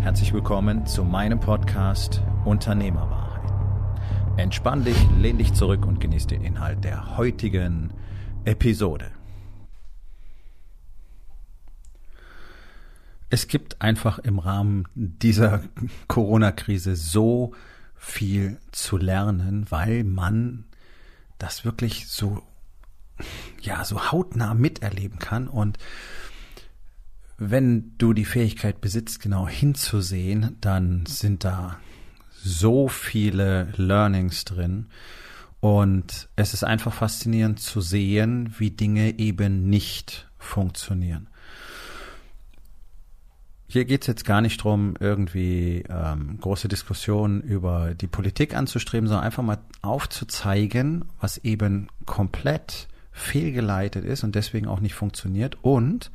Herzlich willkommen zu meinem Podcast Unternehmerwahrheit. Entspann dich, lehn dich zurück und genieß den Inhalt der heutigen Episode. Es gibt einfach im Rahmen dieser Corona-Krise so viel zu lernen, weil man das wirklich so, ja, so hautnah miterleben kann und wenn du die Fähigkeit besitzt, genau hinzusehen, dann sind da so viele Learnings drin. Und es ist einfach faszinierend zu sehen, wie Dinge eben nicht funktionieren. Hier geht es jetzt gar nicht drum, irgendwie ähm, große Diskussionen über die Politik anzustreben, sondern einfach mal aufzuzeigen, was eben komplett fehlgeleitet ist und deswegen auch nicht funktioniert und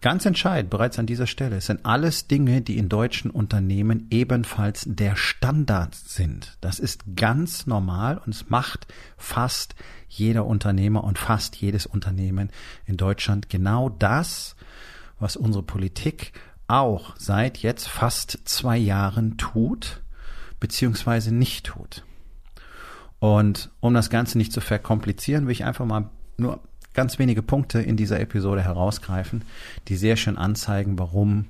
Ganz entscheidend bereits an dieser Stelle es sind alles Dinge, die in deutschen Unternehmen ebenfalls der Standard sind. Das ist ganz normal und es macht fast jeder Unternehmer und fast jedes Unternehmen in Deutschland genau das, was unsere Politik auch seit jetzt fast zwei Jahren tut, beziehungsweise nicht tut. Und um das Ganze nicht zu verkomplizieren, will ich einfach mal nur ganz wenige Punkte in dieser Episode herausgreifen, die sehr schön anzeigen, warum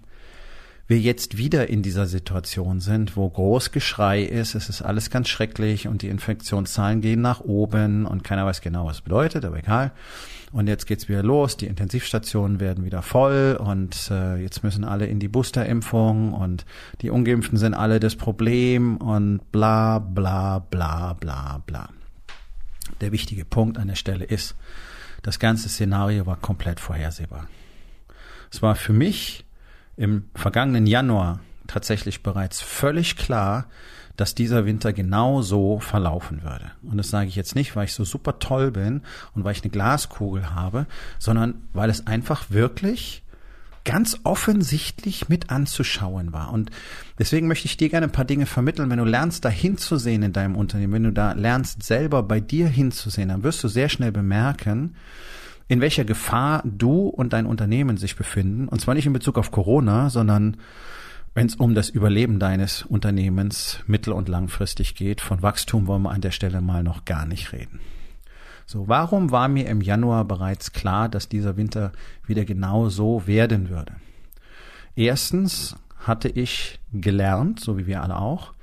wir jetzt wieder in dieser Situation sind, wo groß Geschrei ist, es ist alles ganz schrecklich und die Infektionszahlen gehen nach oben und keiner weiß genau, was es bedeutet, aber egal. Und jetzt geht's wieder los, die Intensivstationen werden wieder voll und äh, jetzt müssen alle in die Boosterimpfung und die Ungeimpften sind alle das Problem und bla bla bla bla bla. Der wichtige Punkt an der Stelle ist, das ganze Szenario war komplett vorhersehbar. Es war für mich im vergangenen Januar tatsächlich bereits völlig klar, dass dieser Winter genau so verlaufen würde. Und das sage ich jetzt nicht, weil ich so super toll bin und weil ich eine Glaskugel habe, sondern weil es einfach wirklich ganz offensichtlich mit anzuschauen war. Und deswegen möchte ich dir gerne ein paar Dinge vermitteln. Wenn du lernst, da hinzusehen in deinem Unternehmen, wenn du da lernst, selber bei dir hinzusehen, dann wirst du sehr schnell bemerken, in welcher Gefahr du und dein Unternehmen sich befinden. Und zwar nicht in Bezug auf Corona, sondern wenn es um das Überleben deines Unternehmens mittel- und langfristig geht. Von Wachstum wollen wir an der Stelle mal noch gar nicht reden. So, warum war mir im Januar bereits klar, dass dieser Winter wieder genau so werden würde? Erstens hatte ich gelernt, so wie wir alle auch,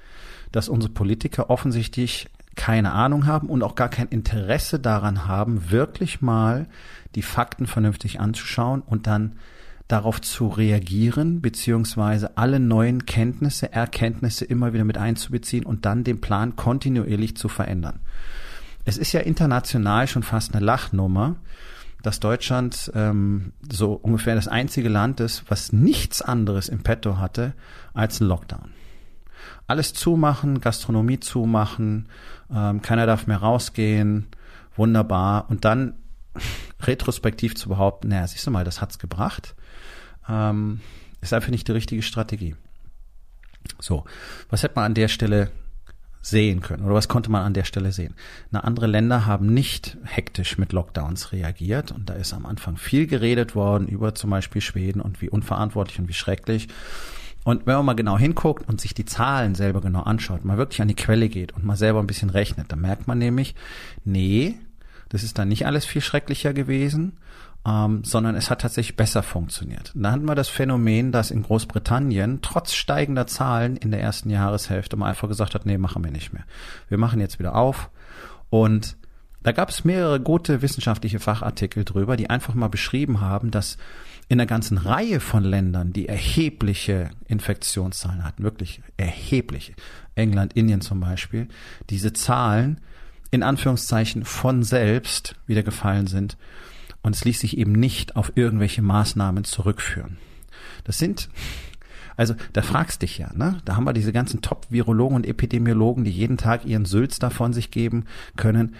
dass unsere Politiker offensichtlich keine Ahnung haben und auch gar kein Interesse daran haben, wirklich mal die Fakten vernünftig anzuschauen und dann darauf zu reagieren, beziehungsweise alle neuen Kenntnisse, Erkenntnisse immer wieder mit einzubeziehen und dann den Plan kontinuierlich zu verändern es ist ja international schon fast eine Lachnummer, dass Deutschland ähm, so ungefähr das einzige Land ist, was nichts anderes im Petto hatte als ein Lockdown. Alles zumachen, Gastronomie zumachen, ähm, keiner darf mehr rausgehen, wunderbar. Und dann retrospektiv zu behaupten, naja, siehst du mal, das hat's gebracht, ähm, ist einfach nicht die richtige Strategie. So, was hätte man an der Stelle sehen können oder was konnte man an der Stelle sehen? Na, andere Länder haben nicht hektisch mit Lockdowns reagiert und da ist am Anfang viel geredet worden über zum Beispiel Schweden und wie unverantwortlich und wie schrecklich. Und wenn man mal genau hinguckt und sich die Zahlen selber genau anschaut, mal wirklich an die Quelle geht und mal selber ein bisschen rechnet, dann merkt man nämlich, nee, das ist dann nicht alles viel schrecklicher gewesen ähm, sondern es hat tatsächlich besser funktioniert. da hatten wir das Phänomen, dass in Großbritannien trotz steigender Zahlen in der ersten Jahreshälfte mal einfach gesagt hat, nee, machen wir nicht mehr. Wir machen jetzt wieder auf und da gab es mehrere gute wissenschaftliche Fachartikel drüber, die einfach mal beschrieben haben, dass in einer ganzen Reihe von Ländern, die erhebliche Infektionszahlen hatten, wirklich erhebliche, England, Indien zum Beispiel, diese Zahlen in Anführungszeichen von selbst wieder gefallen sind und es ließ sich eben nicht auf irgendwelche Maßnahmen zurückführen. Das sind Also da fragst dich ja, ne? Da haben wir diese ganzen Top-Virologen und Epidemiologen, die jeden Tag ihren Sülz davon sich geben können.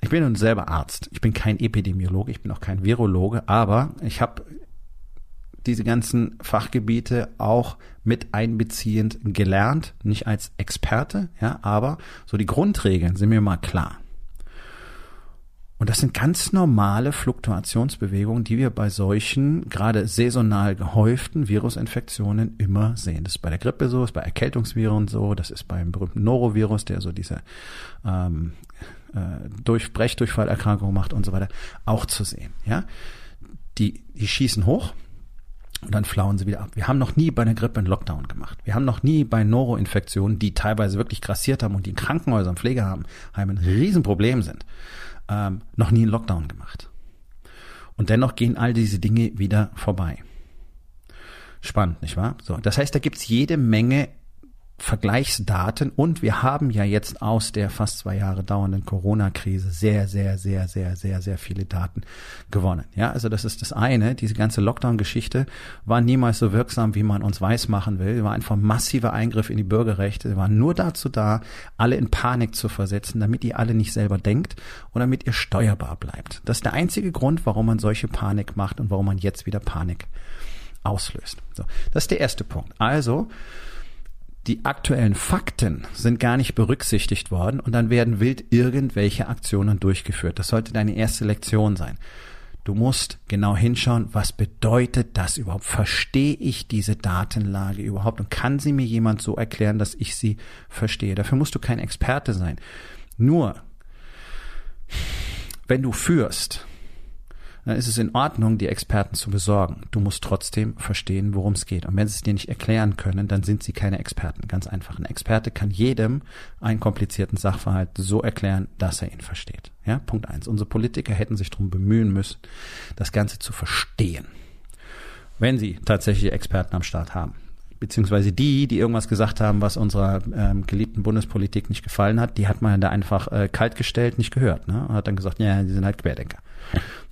Ich bin nun selber Arzt. Ich bin kein Epidemiologe, ich bin auch kein Virologe, aber ich habe diese ganzen Fachgebiete auch mit einbeziehend gelernt, nicht als Experte, ja, aber so die Grundregeln sind mir mal klar. Und das sind ganz normale Fluktuationsbewegungen, die wir bei solchen gerade saisonal gehäuften Virusinfektionen immer sehen. Das ist bei der Grippe so, das ist bei Erkältungsviren so, das ist beim berühmten Norovirus, der so diese ähm, äh, durch macht und so weiter, auch zu sehen. Ja, die die schießen hoch, und dann flauen sie wieder ab. Wir haben noch nie bei einer Grippe einen Lockdown gemacht. Wir haben noch nie bei Neuroinfektionen, die teilweise wirklich grassiert haben und die in Krankenhäusern Pflegeheimen ein Riesenproblem sind, ähm, noch nie einen Lockdown gemacht. Und dennoch gehen all diese Dinge wieder vorbei. Spannend, nicht wahr? So, das heißt, da gibt's jede Menge Vergleichsdaten und wir haben ja jetzt aus der fast zwei Jahre dauernden Corona-Krise sehr, sehr, sehr, sehr, sehr, sehr viele Daten gewonnen. Ja, also das ist das eine. Diese ganze Lockdown-Geschichte war niemals so wirksam, wie man uns weismachen will. War einfach ein massiver Eingriff in die Bürgerrechte. War nur dazu da, alle in Panik zu versetzen, damit ihr alle nicht selber denkt und damit ihr steuerbar bleibt. Das ist der einzige Grund, warum man solche Panik macht und warum man jetzt wieder Panik auslöst. So, das ist der erste Punkt. Also, die aktuellen Fakten sind gar nicht berücksichtigt worden und dann werden wild irgendwelche Aktionen durchgeführt. Das sollte deine erste Lektion sein. Du musst genau hinschauen, was bedeutet das überhaupt? Verstehe ich diese Datenlage überhaupt? Und kann sie mir jemand so erklären, dass ich sie verstehe? Dafür musst du kein Experte sein. Nur, wenn du führst, dann ist es in Ordnung, die Experten zu besorgen. Du musst trotzdem verstehen, worum es geht. Und wenn sie es dir nicht erklären können, dann sind sie keine Experten. Ganz einfach. Ein Experte kann jedem einen komplizierten Sachverhalt so erklären, dass er ihn versteht. Ja, Punkt eins. Unsere Politiker hätten sich darum bemühen müssen, das Ganze zu verstehen. Wenn sie tatsächlich Experten am Start haben beziehungsweise die, die irgendwas gesagt haben, was unserer ähm, geliebten Bundespolitik nicht gefallen hat, die hat man da einfach äh, kaltgestellt, nicht gehört. Ne? Und hat dann gesagt, ja, die sind halt Querdenker.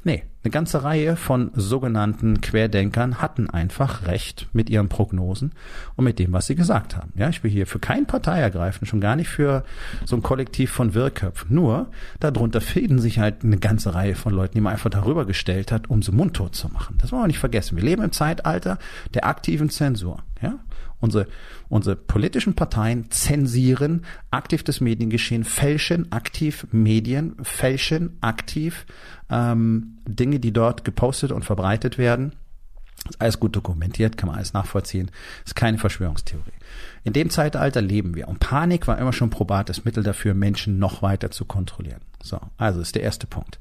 Nee, eine ganze Reihe von sogenannten Querdenkern hatten einfach recht mit ihren Prognosen und mit dem, was sie gesagt haben. Ja, ich will hier für keine Partei ergreifen, schon gar nicht für so ein Kollektiv von Wirrköpfen. Nur, darunter finden sich halt eine ganze Reihe von Leuten, die man einfach darüber gestellt hat, um sie mundtot zu machen. Das wollen wir nicht vergessen. Wir leben im Zeitalter der aktiven Zensur. Ja, Unsere, unsere politischen Parteien zensieren aktiv das Mediengeschehen, fälschen aktiv Medien, fälschen aktiv ähm, Dinge, die dort gepostet und verbreitet werden. Ist alles gut dokumentiert, kann man alles nachvollziehen. Ist keine Verschwörungstheorie. In dem Zeitalter leben wir. Und Panik war immer schon probates Mittel dafür, Menschen noch weiter zu kontrollieren. So, also ist der erste Punkt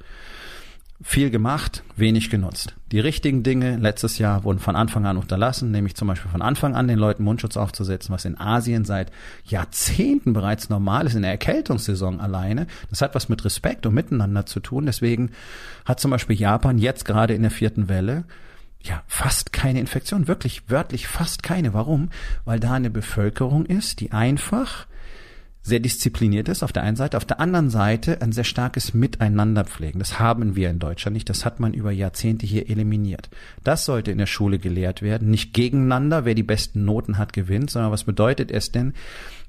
viel gemacht, wenig genutzt. Die richtigen Dinge letztes Jahr wurden von Anfang an unterlassen, nämlich zum Beispiel von Anfang an den Leuten Mundschutz aufzusetzen, was in Asien seit Jahrzehnten bereits normal ist, in der Erkältungssaison alleine. Das hat was mit Respekt und Miteinander zu tun. Deswegen hat zum Beispiel Japan jetzt gerade in der vierten Welle ja, fast keine Infektion, wirklich wörtlich fast keine. Warum? Weil da eine Bevölkerung ist, die einfach sehr diszipliniert ist auf der einen Seite, auf der anderen Seite ein sehr starkes Miteinander pflegen. Das haben wir in Deutschland nicht, das hat man über Jahrzehnte hier eliminiert. Das sollte in der Schule gelehrt werden, nicht gegeneinander, wer die besten Noten hat, gewinnt, sondern was bedeutet es denn,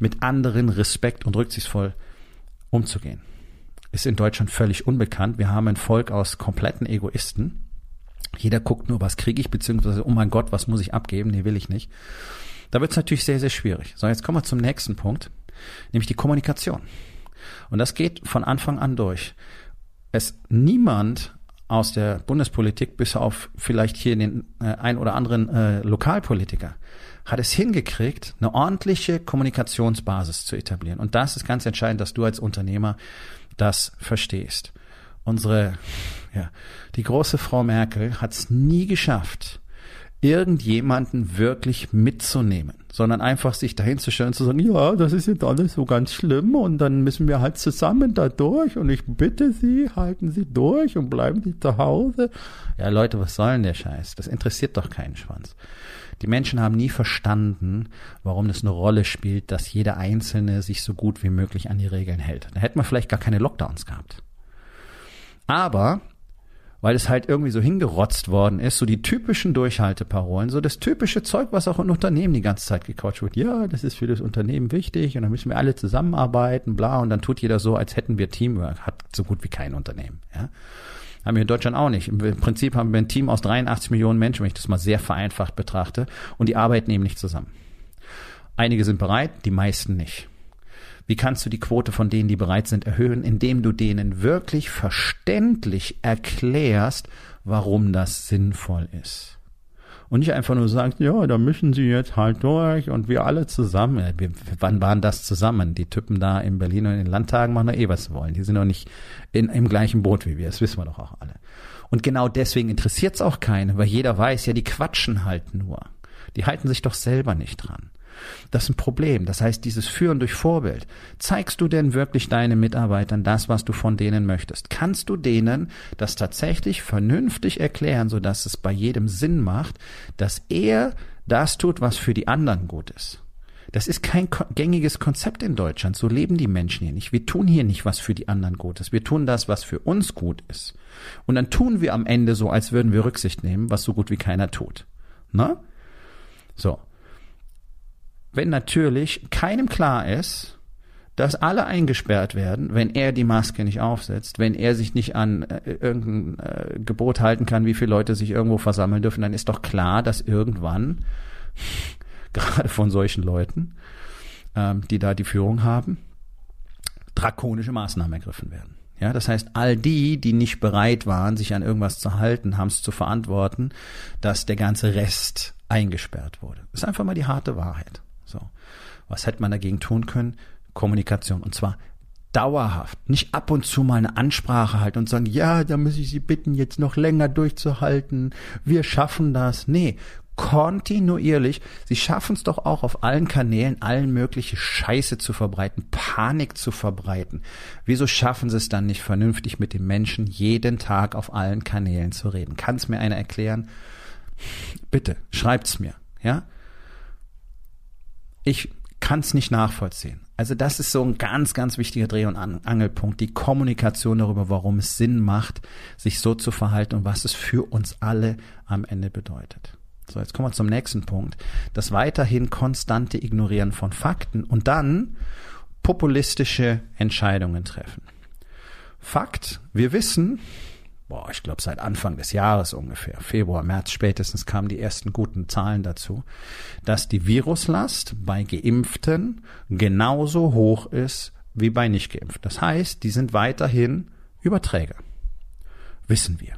mit anderen respekt und rücksichtsvoll umzugehen. Ist in Deutschland völlig unbekannt. Wir haben ein Volk aus kompletten Egoisten. Jeder guckt nur, was kriege ich, beziehungsweise, oh mein Gott, was muss ich abgeben? Nee, will ich nicht. Da wird es natürlich sehr, sehr schwierig. So, jetzt kommen wir zum nächsten Punkt nämlich die Kommunikation. Und das geht von Anfang an durch. Es niemand aus der Bundespolitik, bis auf vielleicht hier den äh, ein oder anderen äh, Lokalpolitiker, hat es hingekriegt, eine ordentliche Kommunikationsbasis zu etablieren. Und das ist ganz entscheidend, dass du als Unternehmer das verstehst. Unsere, ja, die große Frau Merkel hat es nie geschafft, irgendjemanden wirklich mitzunehmen, sondern einfach sich dahinzustellen und zu sagen, ja, das ist jetzt alles so ganz schlimm und dann müssen wir halt zusammen da durch und ich bitte Sie, halten Sie durch und bleiben Sie zu Hause. Ja, Leute, was soll denn der Scheiß? Das interessiert doch keinen Schwanz. Die Menschen haben nie verstanden, warum es eine Rolle spielt, dass jeder Einzelne sich so gut wie möglich an die Regeln hält. Da hätten wir vielleicht gar keine Lockdowns gehabt. Aber weil es halt irgendwie so hingerotzt worden ist, so die typischen Durchhalteparolen, so das typische Zeug, was auch in Unternehmen die ganze Zeit gecoucht wird. Ja, das ist für das Unternehmen wichtig und dann müssen wir alle zusammenarbeiten, bla, und dann tut jeder so, als hätten wir Teamwork. Hat so gut wie kein Unternehmen, ja. Haben wir in Deutschland auch nicht. Im Prinzip haben wir ein Team aus 83 Millionen Menschen, wenn ich das mal sehr vereinfacht betrachte, und die arbeiten eben nicht zusammen. Einige sind bereit, die meisten nicht. Wie kannst du die Quote von denen, die bereit sind, erhöhen, indem du denen wirklich verständlich erklärst, warum das sinnvoll ist? Und nicht einfach nur sagst, ja, da mischen sie jetzt halt durch und wir alle zusammen. Ja, wir, wann waren das zusammen? Die Typen da in Berlin und in den Landtagen machen da eh was sie wollen. Die sind doch nicht in, im gleichen Boot wie wir. Das wissen wir doch auch alle. Und genau deswegen interessiert es auch keine, weil jeder weiß, ja, die quatschen halt nur. Die halten sich doch selber nicht dran. Das ist ein Problem. Das heißt, dieses Führen durch Vorbild. Zeigst du denn wirklich deinen Mitarbeitern das, was du von denen möchtest? Kannst du denen das tatsächlich vernünftig erklären, sodass es bei jedem Sinn macht, dass er das tut, was für die anderen gut ist? Das ist kein gängiges Konzept in Deutschland. So leben die Menschen hier nicht. Wir tun hier nicht, was für die anderen gut ist. Wir tun das, was für uns gut ist. Und dann tun wir am Ende so, als würden wir Rücksicht nehmen, was so gut wie keiner tut. Na? So wenn natürlich keinem klar ist, dass alle eingesperrt werden, wenn er die Maske nicht aufsetzt, wenn er sich nicht an äh, irgendein äh, Gebot halten kann, wie viele Leute sich irgendwo versammeln dürfen, dann ist doch klar, dass irgendwann, gerade von solchen Leuten, ähm, die da die Führung haben, drakonische Maßnahmen ergriffen werden. Ja, das heißt, all die, die nicht bereit waren, sich an irgendwas zu halten, haben es zu verantworten, dass der ganze Rest eingesperrt wurde. Das ist einfach mal die harte Wahrheit. So. Was hätte man dagegen tun können? Kommunikation. Und zwar dauerhaft. Nicht ab und zu mal eine Ansprache halten und sagen, ja, da muss ich Sie bitten, jetzt noch länger durchzuhalten. Wir schaffen das. Nee, kontinuierlich. Sie schaffen es doch auch auf allen Kanälen, allen mögliche Scheiße zu verbreiten, Panik zu verbreiten. Wieso schaffen Sie es dann nicht vernünftig mit den Menschen jeden Tag auf allen Kanälen zu reden? Kann es mir einer erklären? Bitte, schreibt's mir, ja? Ich kann es nicht nachvollziehen. Also das ist so ein ganz, ganz wichtiger Dreh- und Angelpunkt, die Kommunikation darüber, warum es Sinn macht, sich so zu verhalten und was es für uns alle am Ende bedeutet. So, jetzt kommen wir zum nächsten Punkt. Das weiterhin konstante Ignorieren von Fakten und dann populistische Entscheidungen treffen. Fakt, wir wissen, boah, ich glaube seit Anfang des Jahres ungefähr, Februar, März spätestens kamen die ersten guten Zahlen dazu, dass die Viruslast bei Geimpften genauso hoch ist wie bei nicht geimpft. Das heißt, die sind weiterhin Überträger. Wissen wir.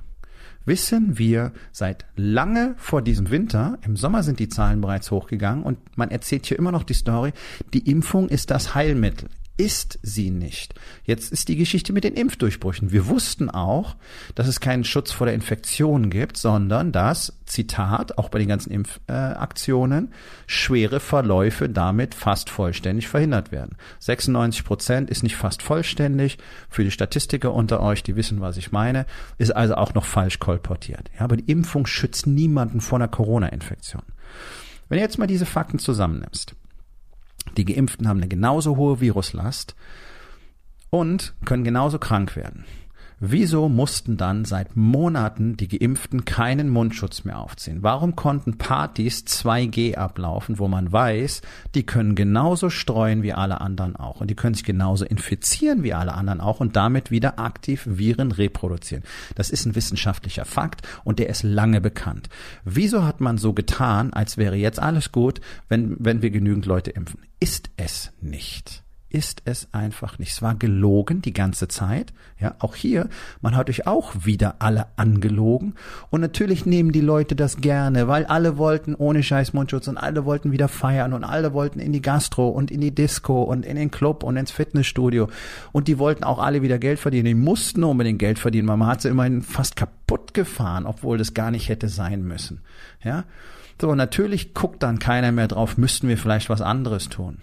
Wissen wir seit lange vor diesem Winter, im Sommer sind die Zahlen bereits hochgegangen und man erzählt hier immer noch die Story, die Impfung ist das Heilmittel ist sie nicht. Jetzt ist die Geschichte mit den Impfdurchbrüchen. Wir wussten auch, dass es keinen Schutz vor der Infektion gibt, sondern dass, Zitat, auch bei den ganzen Impfaktionen, äh, schwere Verläufe damit fast vollständig verhindert werden. 96 Prozent ist nicht fast vollständig. Für die Statistiker unter euch, die wissen, was ich meine, ist also auch noch falsch kolportiert. Ja, aber die Impfung schützt niemanden vor einer Corona-Infektion. Wenn du jetzt mal diese Fakten zusammennimmst, die Geimpften haben eine genauso hohe Viruslast und können genauso krank werden. Wieso mussten dann seit Monaten die Geimpften keinen Mundschutz mehr aufziehen? Warum konnten Partys 2G ablaufen, wo man weiß, die können genauso streuen wie alle anderen auch und die können sich genauso infizieren wie alle anderen auch und damit wieder aktiv Viren reproduzieren? Das ist ein wissenschaftlicher Fakt und der ist lange bekannt. Wieso hat man so getan, als wäre jetzt alles gut, wenn, wenn wir genügend Leute impfen? Ist es nicht ist es einfach nicht. Es war gelogen die ganze Zeit. Ja, auch hier, man hat euch auch wieder alle angelogen. Und natürlich nehmen die Leute das gerne, weil alle wollten ohne Scheiß Mundschutz und alle wollten wieder feiern und alle wollten in die Gastro und in die Disco und in den Club und ins Fitnessstudio. Und die wollten auch alle wieder Geld verdienen. Die mussten unbedingt Geld verdienen, man hat sie immerhin fast kaputt gefahren, obwohl das gar nicht hätte sein müssen. Ja. So, natürlich guckt dann keiner mehr drauf, müssten wir vielleicht was anderes tun.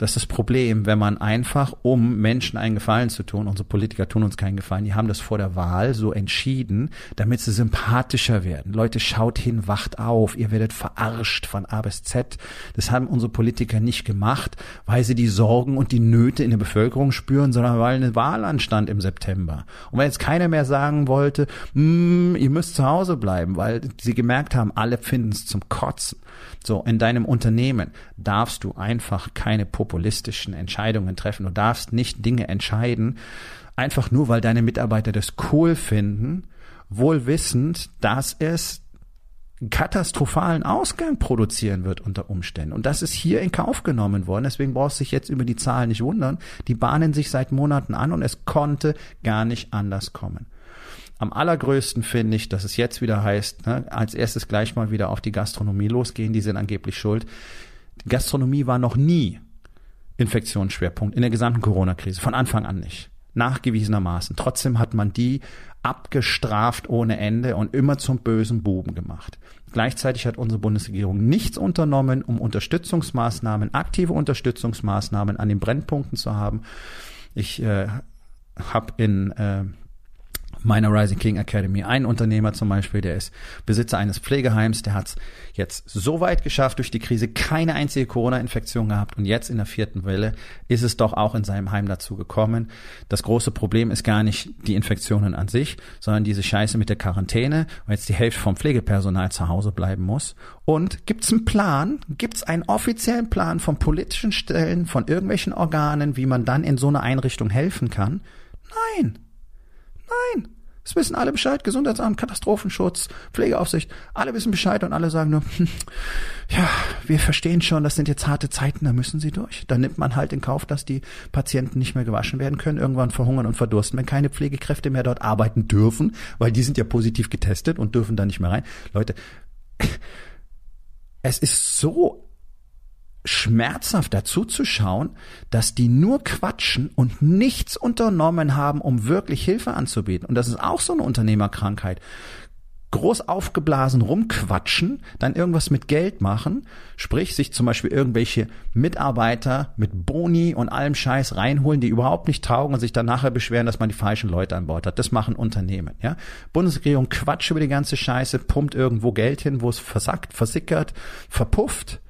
Das ist das Problem, wenn man einfach, um Menschen einen Gefallen zu tun, unsere Politiker tun uns keinen Gefallen, die haben das vor der Wahl so entschieden, damit sie sympathischer werden. Leute, schaut hin, wacht auf, ihr werdet verarscht von A bis Z. Das haben unsere Politiker nicht gemacht, weil sie die Sorgen und die Nöte in der Bevölkerung spüren, sondern weil eine Wahl anstand im September. Und wenn jetzt keiner mehr sagen wollte, mm, ihr müsst zu Hause bleiben, weil sie gemerkt haben, alle finden es zum Kotzen. So, in deinem Unternehmen darfst du einfach keine populistischen Entscheidungen treffen. Du darfst nicht Dinge entscheiden, einfach nur, weil deine Mitarbeiter das cool finden, wohl wissend, dass es katastrophalen Ausgang produzieren wird unter Umständen. Und das ist hier in Kauf genommen worden. Deswegen brauchst du dich jetzt über die Zahlen nicht wundern. Die bahnen sich seit Monaten an und es konnte gar nicht anders kommen. Am allergrößten finde ich, dass es jetzt wieder heißt, ne, als erstes gleich mal wieder auf die Gastronomie losgehen, die sind angeblich schuld. Die Gastronomie war noch nie Infektionsschwerpunkt in der gesamten Corona-Krise, von Anfang an nicht. Nachgewiesenermaßen. Trotzdem hat man die abgestraft ohne Ende und immer zum bösen Buben gemacht. Gleichzeitig hat unsere Bundesregierung nichts unternommen, um Unterstützungsmaßnahmen, aktive Unterstützungsmaßnahmen an den Brennpunkten zu haben. Ich äh, habe in äh, meiner Rising King Academy. Ein Unternehmer zum Beispiel, der ist Besitzer eines Pflegeheims, der hat es jetzt so weit geschafft durch die Krise, keine einzige Corona-Infektion gehabt und jetzt in der vierten Welle ist es doch auch in seinem Heim dazu gekommen. Das große Problem ist gar nicht die Infektionen an sich, sondern diese Scheiße mit der Quarantäne, weil jetzt die Hälfte vom Pflegepersonal zu Hause bleiben muss. Und gibt's einen Plan? Gibt's einen offiziellen Plan von politischen Stellen, von irgendwelchen Organen, wie man dann in so einer Einrichtung helfen kann? Nein. Nein. Es wissen alle Bescheid. Gesundheitsamt, Katastrophenschutz, Pflegeaufsicht. Alle wissen Bescheid und alle sagen nur, hm, ja, wir verstehen schon, das sind jetzt harte Zeiten, da müssen sie durch. Da nimmt man halt in Kauf, dass die Patienten nicht mehr gewaschen werden können, irgendwann verhungern und verdursten, wenn keine Pflegekräfte mehr dort arbeiten dürfen, weil die sind ja positiv getestet und dürfen da nicht mehr rein. Leute, es ist so schmerzhaft dazu zu schauen, dass die nur quatschen und nichts unternommen haben, um wirklich Hilfe anzubieten. Und das ist auch so eine Unternehmerkrankheit. Groß aufgeblasen rumquatschen, dann irgendwas mit Geld machen, sprich sich zum Beispiel irgendwelche Mitarbeiter mit Boni und allem Scheiß reinholen, die überhaupt nicht taugen und sich dann nachher beschweren, dass man die falschen Leute an Bord hat. Das machen Unternehmen. Ja? Bundesregierung quatscht über die ganze Scheiße, pumpt irgendwo Geld hin, wo es versackt, versickert, verpufft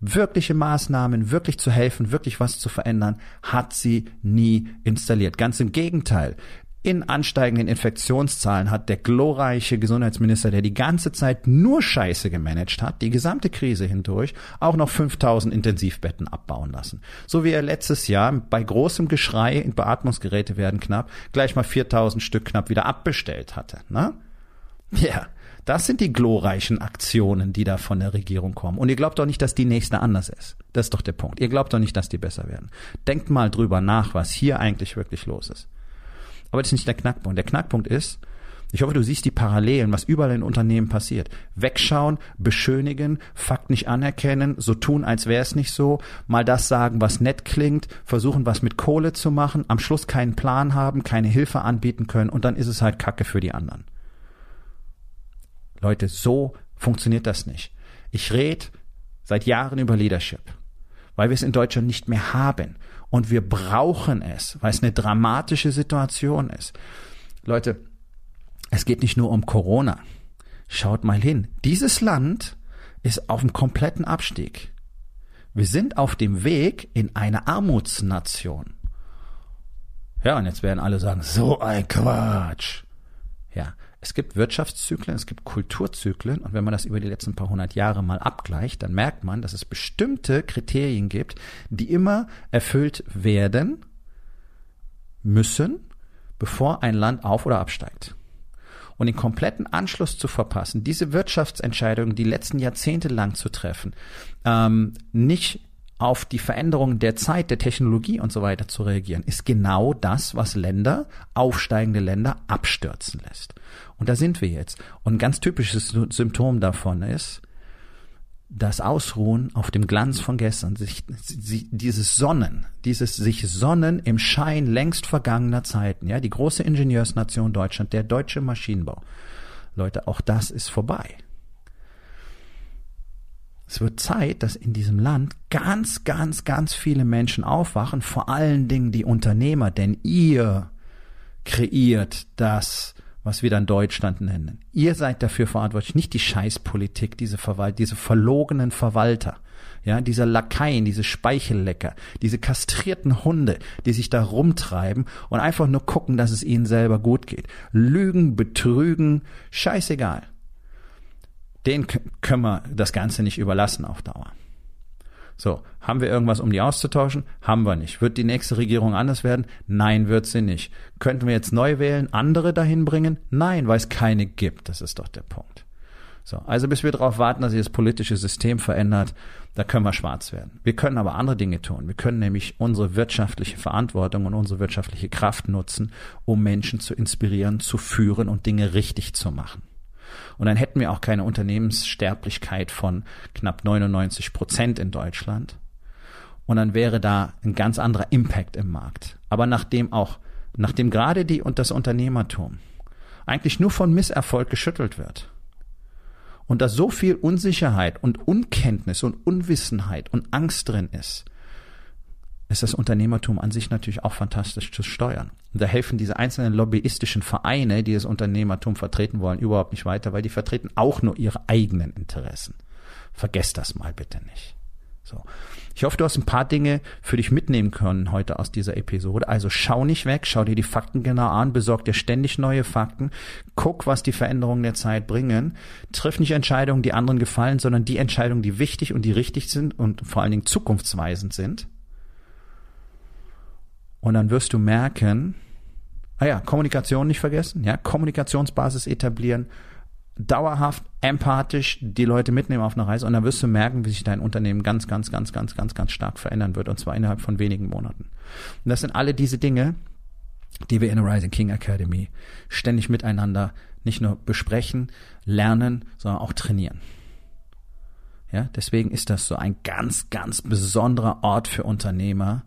wirkliche Maßnahmen, wirklich zu helfen, wirklich was zu verändern, hat sie nie installiert. Ganz im Gegenteil. In ansteigenden Infektionszahlen hat der glorreiche Gesundheitsminister, der die ganze Zeit nur Scheiße gemanagt hat, die gesamte Krise hindurch, auch noch 5000 Intensivbetten abbauen lassen. So wie er letztes Jahr bei großem Geschrei, Beatmungsgeräte werden knapp, gleich mal 4000 Stück knapp wieder abbestellt hatte. Ne? Ja, das sind die glorreichen Aktionen, die da von der Regierung kommen. Und ihr glaubt doch nicht, dass die nächste anders ist. Das ist doch der Punkt. Ihr glaubt doch nicht, dass die besser werden. Denkt mal drüber nach, was hier eigentlich wirklich los ist. Aber das ist nicht der Knackpunkt. Der Knackpunkt ist, ich hoffe, du siehst die Parallelen, was überall in Unternehmen passiert. Wegschauen, beschönigen, Fakt nicht anerkennen, so tun, als wäre es nicht so, mal das sagen, was nett klingt, versuchen, was mit Kohle zu machen, am Schluss keinen Plan haben, keine Hilfe anbieten können und dann ist es halt Kacke für die anderen. Leute, so funktioniert das nicht. Ich rede seit Jahren über Leadership, weil wir es in Deutschland nicht mehr haben. Und wir brauchen es, weil es eine dramatische Situation ist. Leute, es geht nicht nur um Corona. Schaut mal hin. Dieses Land ist auf dem kompletten Abstieg. Wir sind auf dem Weg in eine Armutsnation. Ja, und jetzt werden alle sagen, so ein Quatsch. Ja, es gibt Wirtschaftszyklen, es gibt Kulturzyklen und wenn man das über die letzten paar hundert Jahre mal abgleicht, dann merkt man, dass es bestimmte Kriterien gibt, die immer erfüllt werden müssen, bevor ein Land auf oder absteigt. Und den kompletten Anschluss zu verpassen, diese Wirtschaftsentscheidungen die letzten Jahrzehnte lang zu treffen, ähm, nicht auf die Veränderungen der Zeit, der Technologie und so weiter zu reagieren, ist genau das, was Länder, aufsteigende Länder abstürzen lässt. Und da sind wir jetzt. Und ein ganz typisches Symptom davon ist, das Ausruhen auf dem Glanz von gestern, sich, dieses Sonnen, dieses sich Sonnen im Schein längst vergangener Zeiten, ja, die große Ingenieursnation Deutschland, der deutsche Maschinenbau. Leute, auch das ist vorbei. Es wird Zeit, dass in diesem Land ganz, ganz, ganz viele Menschen aufwachen, vor allen Dingen die Unternehmer, denn ihr kreiert das, was wir dann Deutschland nennen. Ihr seid dafür verantwortlich, nicht die Scheißpolitik, diese Verwalt, diese verlogenen Verwalter, ja, diese Lakaien, diese Speichellecker, diese kastrierten Hunde, die sich da rumtreiben und einfach nur gucken, dass es ihnen selber gut geht. Lügen, betrügen, scheißegal den können wir das Ganze nicht überlassen auf Dauer. So, haben wir irgendwas, um die auszutauschen? Haben wir nicht. Wird die nächste Regierung anders werden? Nein, wird sie nicht. Könnten wir jetzt neu wählen, andere dahin bringen? Nein, weil es keine gibt. Das ist doch der Punkt. So, also bis wir darauf warten, dass sich das politische System verändert, da können wir schwarz werden. Wir können aber andere Dinge tun. Wir können nämlich unsere wirtschaftliche Verantwortung und unsere wirtschaftliche Kraft nutzen, um Menschen zu inspirieren, zu führen und Dinge richtig zu machen. Und dann hätten wir auch keine Unternehmenssterblichkeit von knapp 99 Prozent in Deutschland. Und dann wäre da ein ganz anderer Impact im Markt. Aber nachdem auch, nachdem gerade die und das Unternehmertum eigentlich nur von Misserfolg geschüttelt wird und da so viel Unsicherheit und Unkenntnis und Unwissenheit und Angst drin ist, ist das Unternehmertum an sich natürlich auch fantastisch zu steuern. Und da helfen diese einzelnen lobbyistischen Vereine, die das Unternehmertum vertreten wollen, überhaupt nicht weiter, weil die vertreten auch nur ihre eigenen Interessen. Vergesst das mal bitte nicht. So. Ich hoffe, du hast ein paar Dinge für dich mitnehmen können heute aus dieser Episode. Also schau nicht weg, schau dir die Fakten genau an, besorg dir ständig neue Fakten, guck, was die Veränderungen der Zeit bringen. Triff nicht Entscheidungen, die anderen gefallen, sondern die Entscheidungen, die wichtig und die richtig sind und vor allen Dingen zukunftsweisend sind. Und dann wirst du merken, ah ja, Kommunikation nicht vergessen, ja, Kommunikationsbasis etablieren, dauerhaft, empathisch die Leute mitnehmen auf eine Reise und dann wirst du merken, wie sich dein Unternehmen ganz, ganz, ganz, ganz, ganz, ganz stark verändern wird und zwar innerhalb von wenigen Monaten. Und das sind alle diese Dinge, die wir in der Rising King Academy ständig miteinander nicht nur besprechen, lernen, sondern auch trainieren. Ja, deswegen ist das so ein ganz, ganz besonderer Ort für Unternehmer,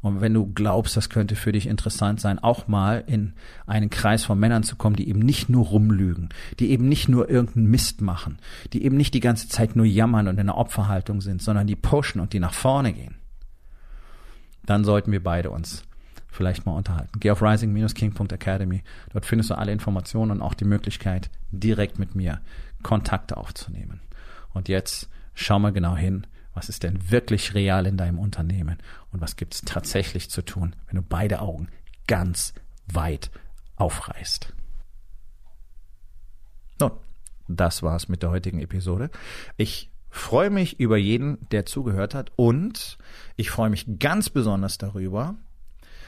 und wenn du glaubst, das könnte für dich interessant sein, auch mal in einen Kreis von Männern zu kommen, die eben nicht nur rumlügen, die eben nicht nur irgendeinen Mist machen, die eben nicht die ganze Zeit nur jammern und in einer Opferhaltung sind, sondern die pushen und die nach vorne gehen, dann sollten wir beide uns vielleicht mal unterhalten. Geh auf rising-king.academy. Dort findest du alle Informationen und auch die Möglichkeit, direkt mit mir Kontakt aufzunehmen. Und jetzt schau mal genau hin, was ist denn wirklich real in deinem Unternehmen und was gibt es tatsächlich zu tun, wenn du beide Augen ganz weit aufreißt. Nun, das war's mit der heutigen Episode. Ich freue mich über jeden, der zugehört hat und ich freue mich ganz besonders darüber,